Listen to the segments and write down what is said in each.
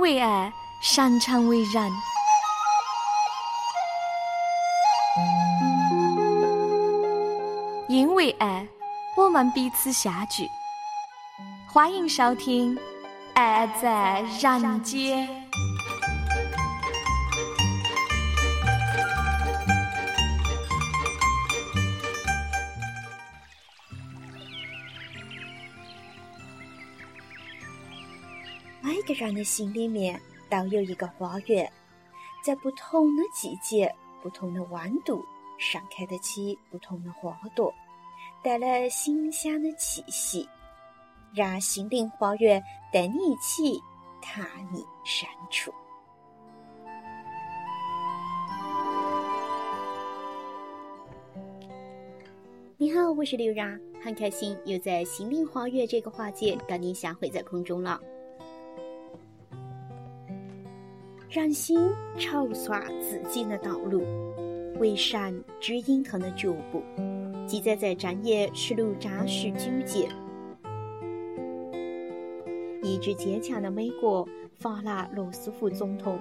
为爱，擅长为人。因为爱，我们彼此相聚。欢迎收听《爱在人间》。每个人的心里面都有一个花园，在不同的季节、不同的温度，盛开得起不同的花朵，带来馨香的气息。让心灵花园带你一起踏你深处。你好，我是刘然，很开心又在心灵花园这个花节跟你相会在空中了。人心筹算自己的道路，为善指引他的脚步，记载在正业十六章十九节。意志坚强的美国法拉罗斯福总统，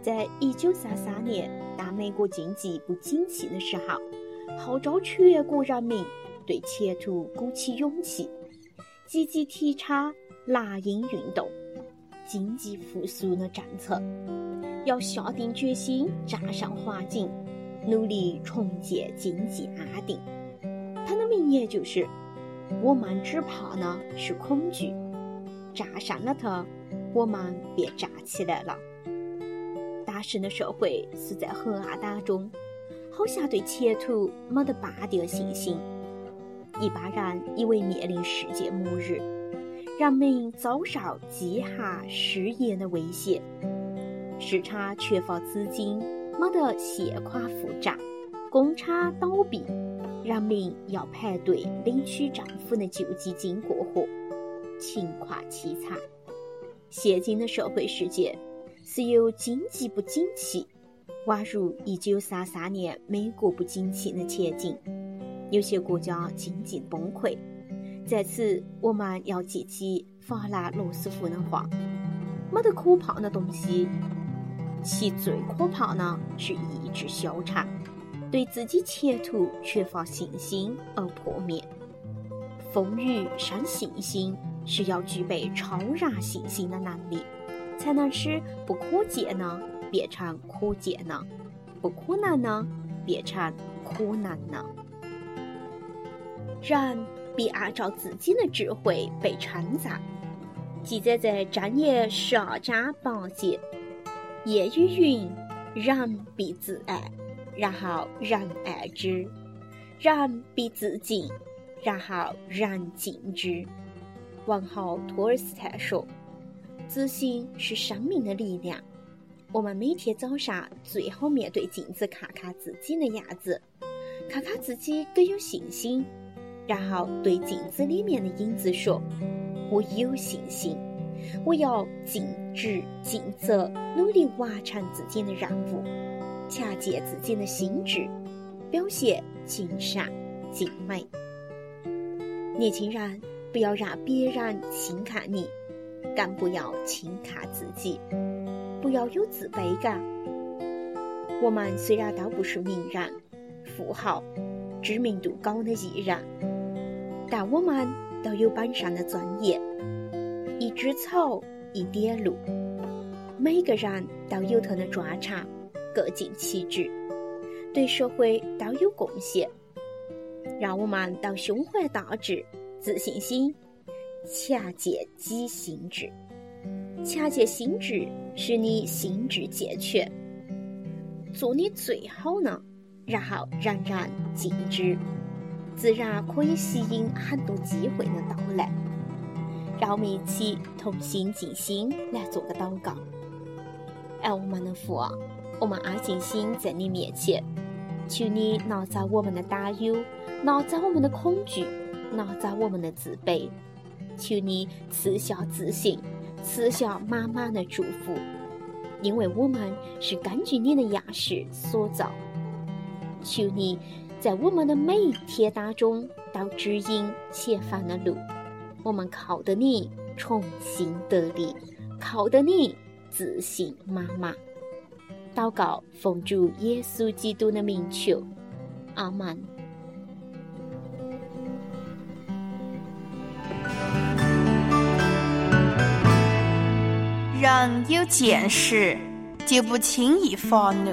在一九三三年，当美国经济不景气的时候，号召全国人民对前途鼓起勇气，积极提倡蓝印运动。经济复苏的政策，要下定决心战胜环境，努力重建经济安定。他的名言就是：“我们只怕的是恐惧，战胜了它，我们便站起来了。”当时的社会是在黑暗当中，好像对前途没得半点信心。一般人以为面临世界末日。人民遭受饥寒失业的威胁，市场缺乏资金，没得现款负债，工厂倒闭，人民要排队领取政府的救济金过活，情况凄惨。现今的社会世界是由经济不景气，宛如一九三三年美国不景气的前景，有些国家经济崩溃。在此，我们要记起法兰罗斯福的话：“没得可怕的东西，其最可怕的是意志消沉，对自己前途缺乏信心而破灭。风雨生信心，是要具备超然信心的能力，才能使不可见的变成可见的，不可能的变成可能的。人。”必按照自己的智慧被称赞，记载在《正言》十二章八节。谚语云：“人必自爱，然后人爱之；人必自敬，然后人敬之。”王后托尔斯泰说：“自信是生命的力量。”我们每天早上最好面对镜子，看看自己的样子，看看自己更有信心。然后对镜子里面的影子说：“我有信心，我要尽职尽责，努力完成自己的任务，强健自己的心智，表现尽善尽美。”年轻人，不要让别人轻看你，更不要轻看自己，不要有自卑感。我们虽然都不是名人、富豪、知名度高的艺人。但我们都有本上的尊严，一枝草，一点露，每个人都有他的专长，各尽其职，对社会都有贡献。让我们都胸怀大志，自信心，强健己心志。强健心智，使你心智健全，做你最好呢，然后人人敬之。自然可以吸引很多机会的到来。让我们一起同心静心来做个祷告。爱我们的父，我们安静心在你面前，求你拿走我们的担忧，拿走我们的恐惧，拿走我们的自卑。求你赐下自信，赐下满满的祝福，因为我们是根据你的样式所造。求你。在我们的每一天当中，都指引前方的路。我们靠着你重新得力，靠着你自信满满。祷告奉主耶稣基督的名求，阿门。人有见识，就不轻易发怒，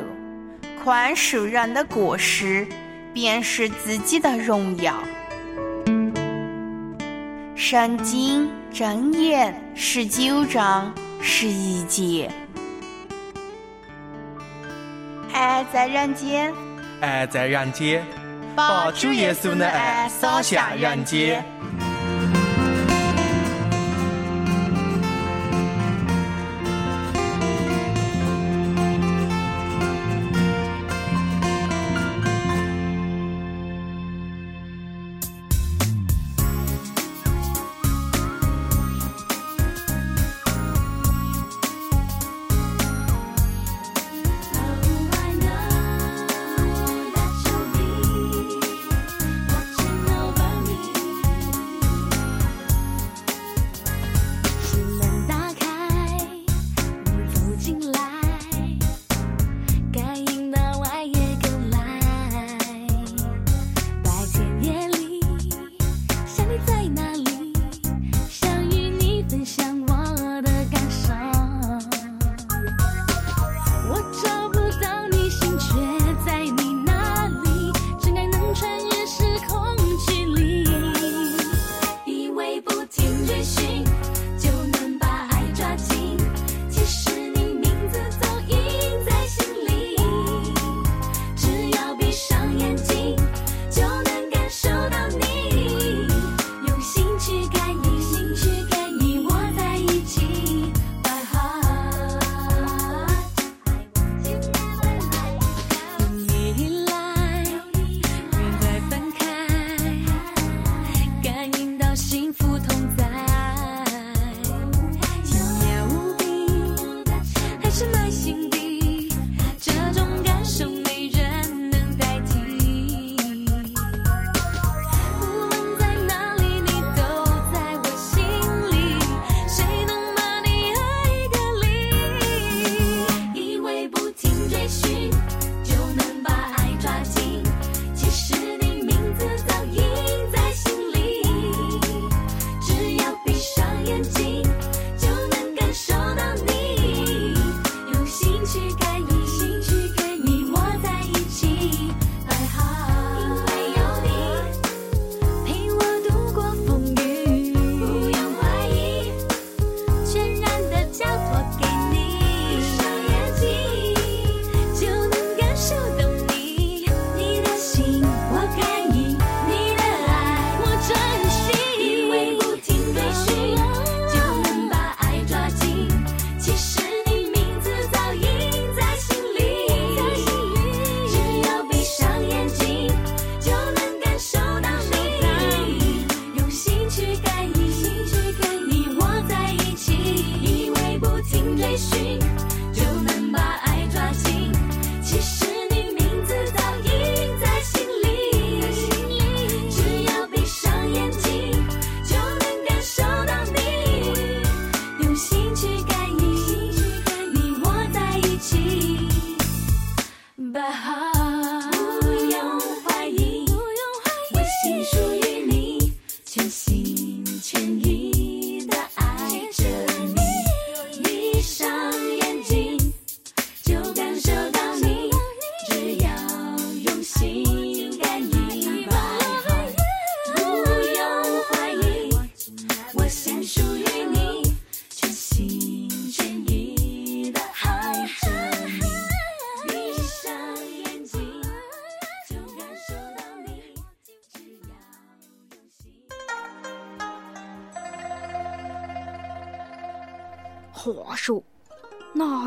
宽恕人的过失，便是自己的荣耀。圣经箴言十九章十一节。爱在人间，爱在人间，把主耶稣的爱洒向人间。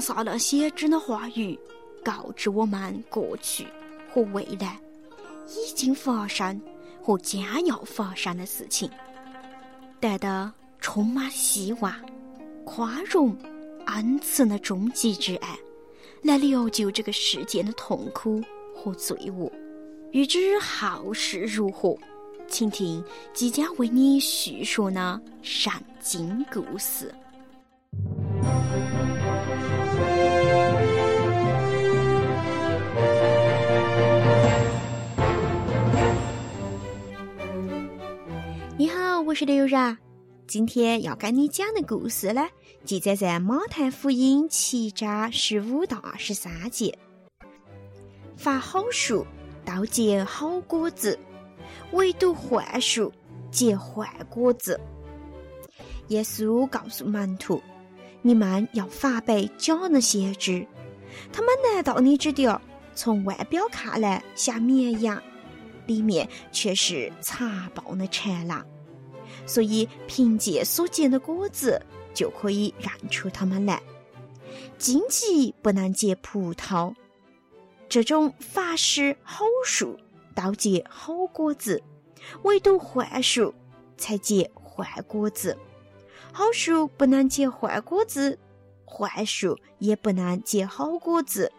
拿撒勒先知的话语，告知我们过去和未来已经发生和将要发生的事情，带着充满希望、宽容、恩慈的终极之爱，来疗救这个世界的痛苦和罪恶。欲知后事如何，请听即将为你叙述的圣经故事。是刘然。今天要跟你讲的故事呢，记载在马太福音七章十五到二十三节。发好树，倒结好果子；唯独坏树，结坏果子。耶稣告诉门徒：“你们要防备假的先知，他们来到你这点，从外表看来像绵羊。”里面却是残暴的豺狼，所以凭借所见的果子就可以认出他们来。荆棘不能结葡萄，这种法师好树都结好果子，唯独坏树才结坏果子。好树不能结坏果子，坏树也不能结好果子。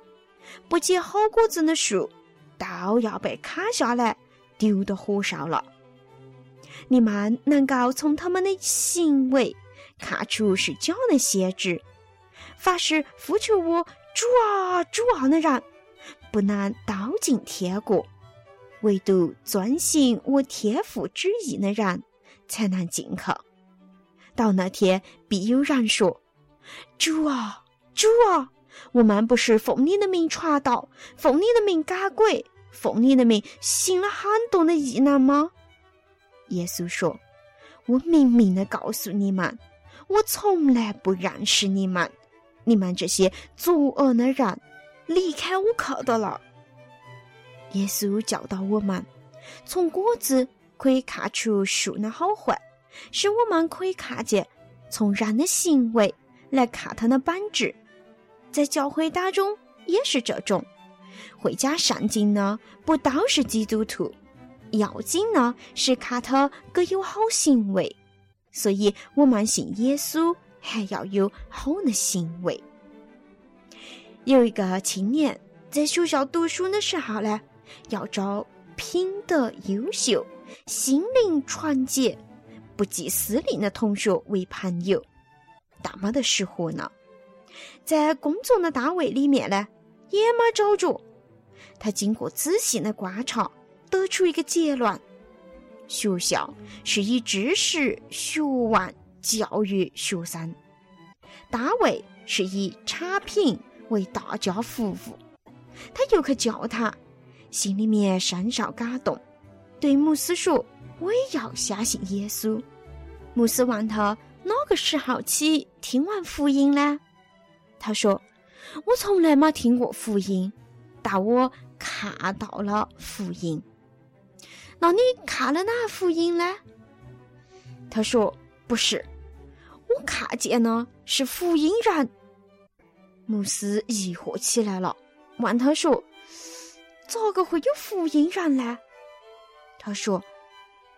不结好果子的树。都要被砍下来，丢到火上了。你们能够从他们的行为看出是假的先知。凡是呼求我主啊主啊的人，不能都进天国；唯独遵行我天父旨意的人，才能进去。到那天，必有人说：“主啊主啊！”我们不是奉你的名传道，奉你的名赶鬼，奉你的名行了很多的异能吗？耶稣说：“我明明的告诉你们，我从来不认识你们，你们这些作恶的人，离开我可得了。”耶稣教导我们，从果子可以看出树的好坏，使我们可以看见从人的行为来看他的本质。在教会当中也是这种，会讲圣经呢，不都是基督徒？要紧呢是看他各有好行为，所以我们信耶稣还要有好的行为。有一个青年在学校读书的时候呢，要找品德优秀、心灵纯洁、不计私利的同学为朋友，那么的适合呢？在工作的单位里面呢，也没找着。他经过仔细的观察，得出一个结论：学校是以知识、学问教育学生，单位是以产品为大家服务。他又去教堂，心里面深受感动，对牧师说：“我也要相信耶稣。”牧师问他：“哪个时候起听完福音呢？”他说：“我从来没听过福音，但我看到了福音。那你看了哪福音呢？”他说：“不是，我看见呢是福音人。”牧师疑惑起来了，问他说：“咋个会有福音人呢？”他说：“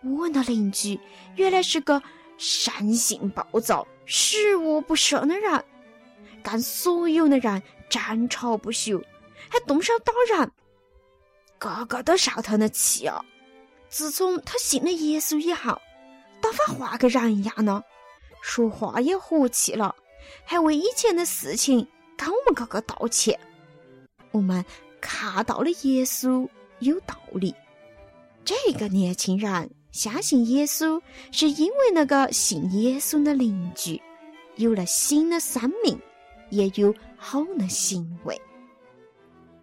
我那邻居原来是个生性暴躁、十恶不赦的人。”跟所有的人争吵不休，还动手打人，个个都受他的气啊！自从他信了耶稣以后，打发换个人一样呢，说话也和气了，还为以前的事情跟我们个个道歉。我们看到了耶稣有道理。这个年轻人相信耶稣，是因为那个信耶稣的邻居有了新的生命。也有好的行为，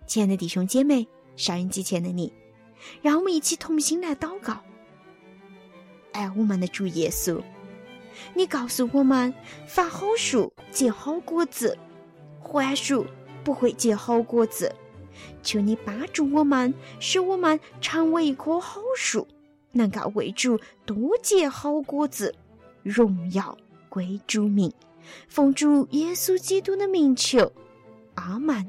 亲爱的弟兄姐妹，收音机前的你，让我们一起同心来祷告。爱我们的主耶稣，你告诉我们：发好树结好果子，坏树不会结好果子。求你帮助我们，使我们成为一棵好树，能够为主多结好果子，荣耀归主名。奉主耶稣基督的名求，阿门。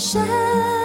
深。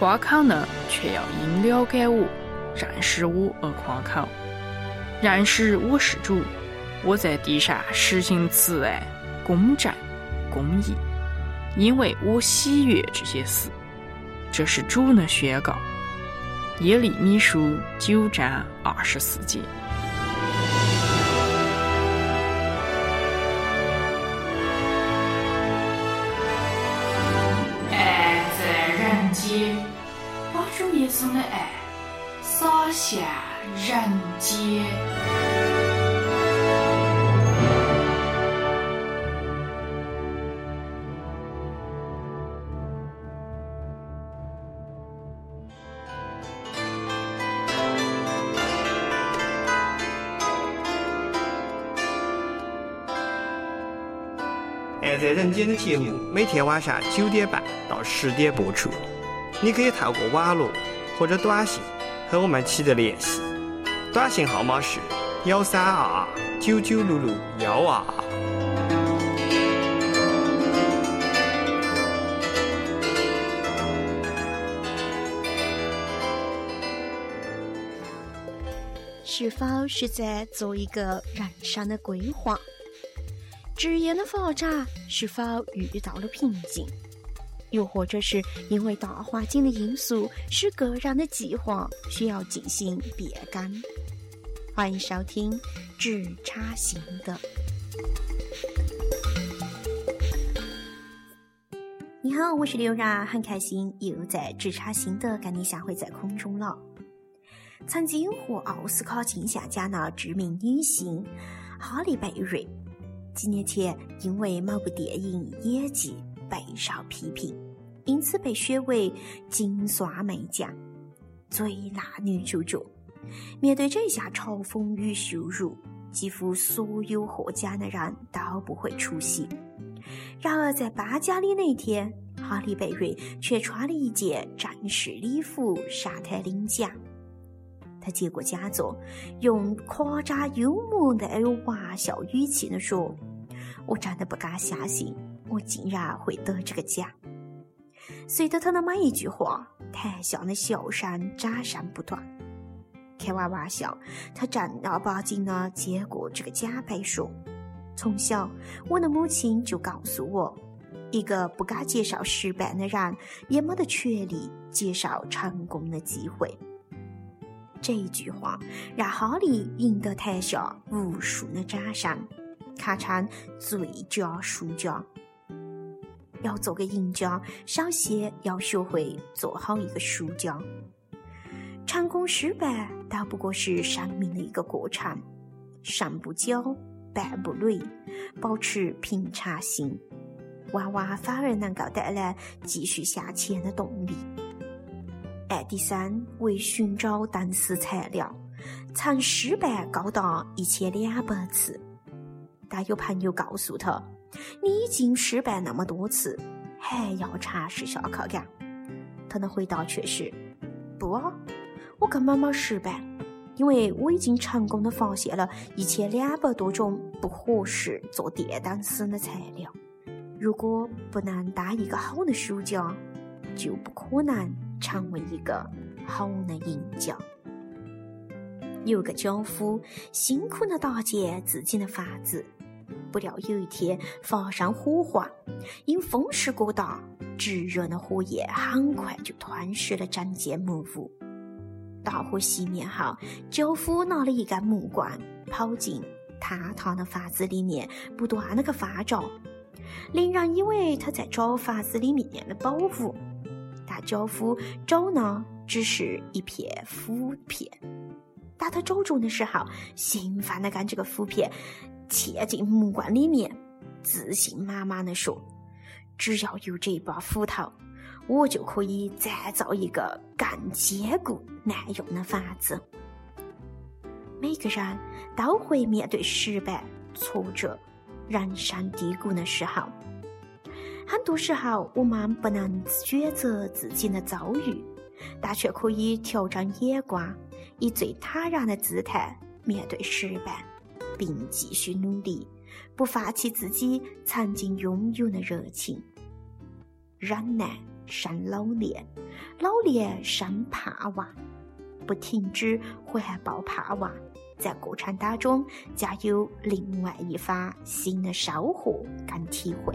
夸考呢，却要因了解我、认识我而夸口。认识我是主，我在地上实行慈爱、公正、公义，因为我喜悦这些事。这是主的宣告。耶利米书九章二十四节。下人间。《爱在人间》的节目每天晚上九点半到十点播出，你可以透过网络或者短信和我们取得联系，短信号码是幺三二二九九六六幺二二。是否是在做一个人生的规划？职业的发展是否遇到了瓶颈？又或者是因为大环境的因素，使个人的计划需要进行变更？欢迎收听《只差心得》。你好，我是刘然，很开心又在《只差心得》跟你相会在空中了。曾经获奥斯卡金像奖的知名女星哈利贝瑞，几年前因为某部电影演技备受批评，因此被选为金酸梅奖最辣女主角。面对这下嘲讽与羞辱，几乎所有获奖的人都不会出席。然而，在颁奖礼那天，哈利贝瑞却穿了一件正式礼服上台领奖。他接过佳作，用夸张幽默的那种玩笑语气地说：“我真的不敢相信，我竟然会得这个奖。”随着他的每一句话，台下的笑声掌声不断。开完玩笑，他正儿八经的接过这个奖杯，说：“从小，我的母亲就告诉我，一个不敢接受失败的人，也没得权利接受成功的机会。”这一句话让哈利赢得台下无数的掌声，堪称最佳输家。要做个赢家，首先要学会做好一个输家。成功失败都不过是生命的一个过程，胜不骄，败不馁，保持平常心，往往反而能够带来继续向前的动力。爱迪生为寻找灯丝材料，曾失败高达一千两百次。但有朋友告诉他：“你已经失败那么多次，还要尝试下去干？”他的回答却是：“不，我根本没失败，因为我已经成功的发现了一千两百多种不合适做电灯丝的材料。如果不能当一个好的输家，就不可能。”成为一个好的赢家。有个樵夫辛苦的搭建自己的房子，不料有一天发生火患，因风势过大，炙热的火焰很快就吞噬了整间木屋。大火熄灭后，樵夫拿了一根木棍，跑进坍塌的房子里面，不断的去翻找，令人以为他在找房子里面的宝物。但樵夫找呢，只是一片腐片。当他找中的时候，兴奋的将这个腐片嵌进木棍里面，自信满满的说：“只要有这把斧头，我就可以再造一个更坚固耐用的房子。”每个人都会面对失败、挫折、人生低谷的时候。很多时候，我们不能选择自己的遭遇，但却可以调整眼光，以最坦然的姿态面对失败，并继续努力，不放弃自己曾经拥有的热情。忍耐生老练，老练生盼望，不停止怀抱盼望，在过程当中，将有另外一番新的收获跟体会。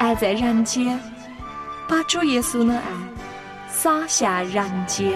爱在人间，把主耶稣的爱洒下人间。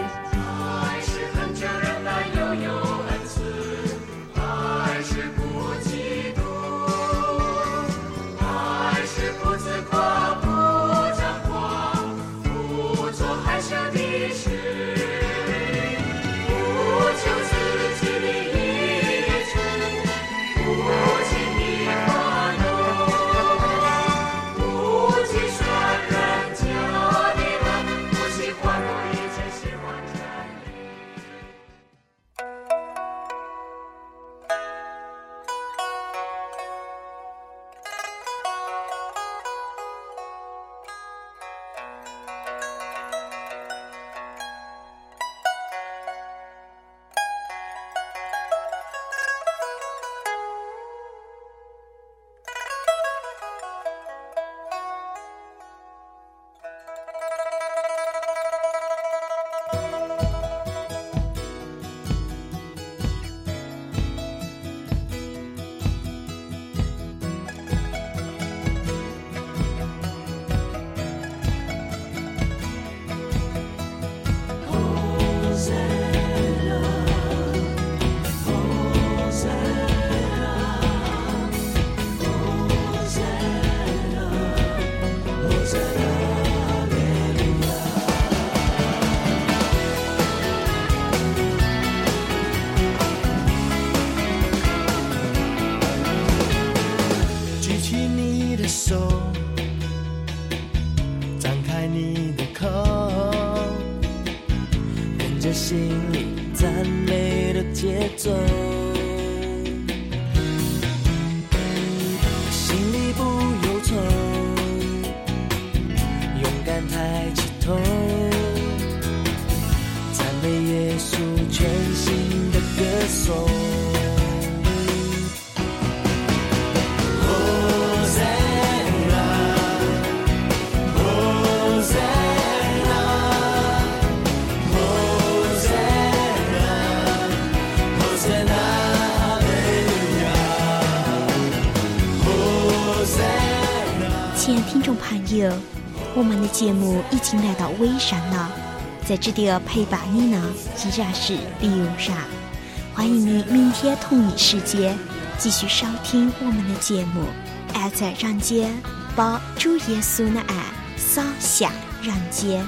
我们的节目已经来到尾声了，在这里陪伴你呢，依然是李永然。欢迎你明天同一时间继续收听我们的节目。爱在人间，把主耶稣的爱洒向人间。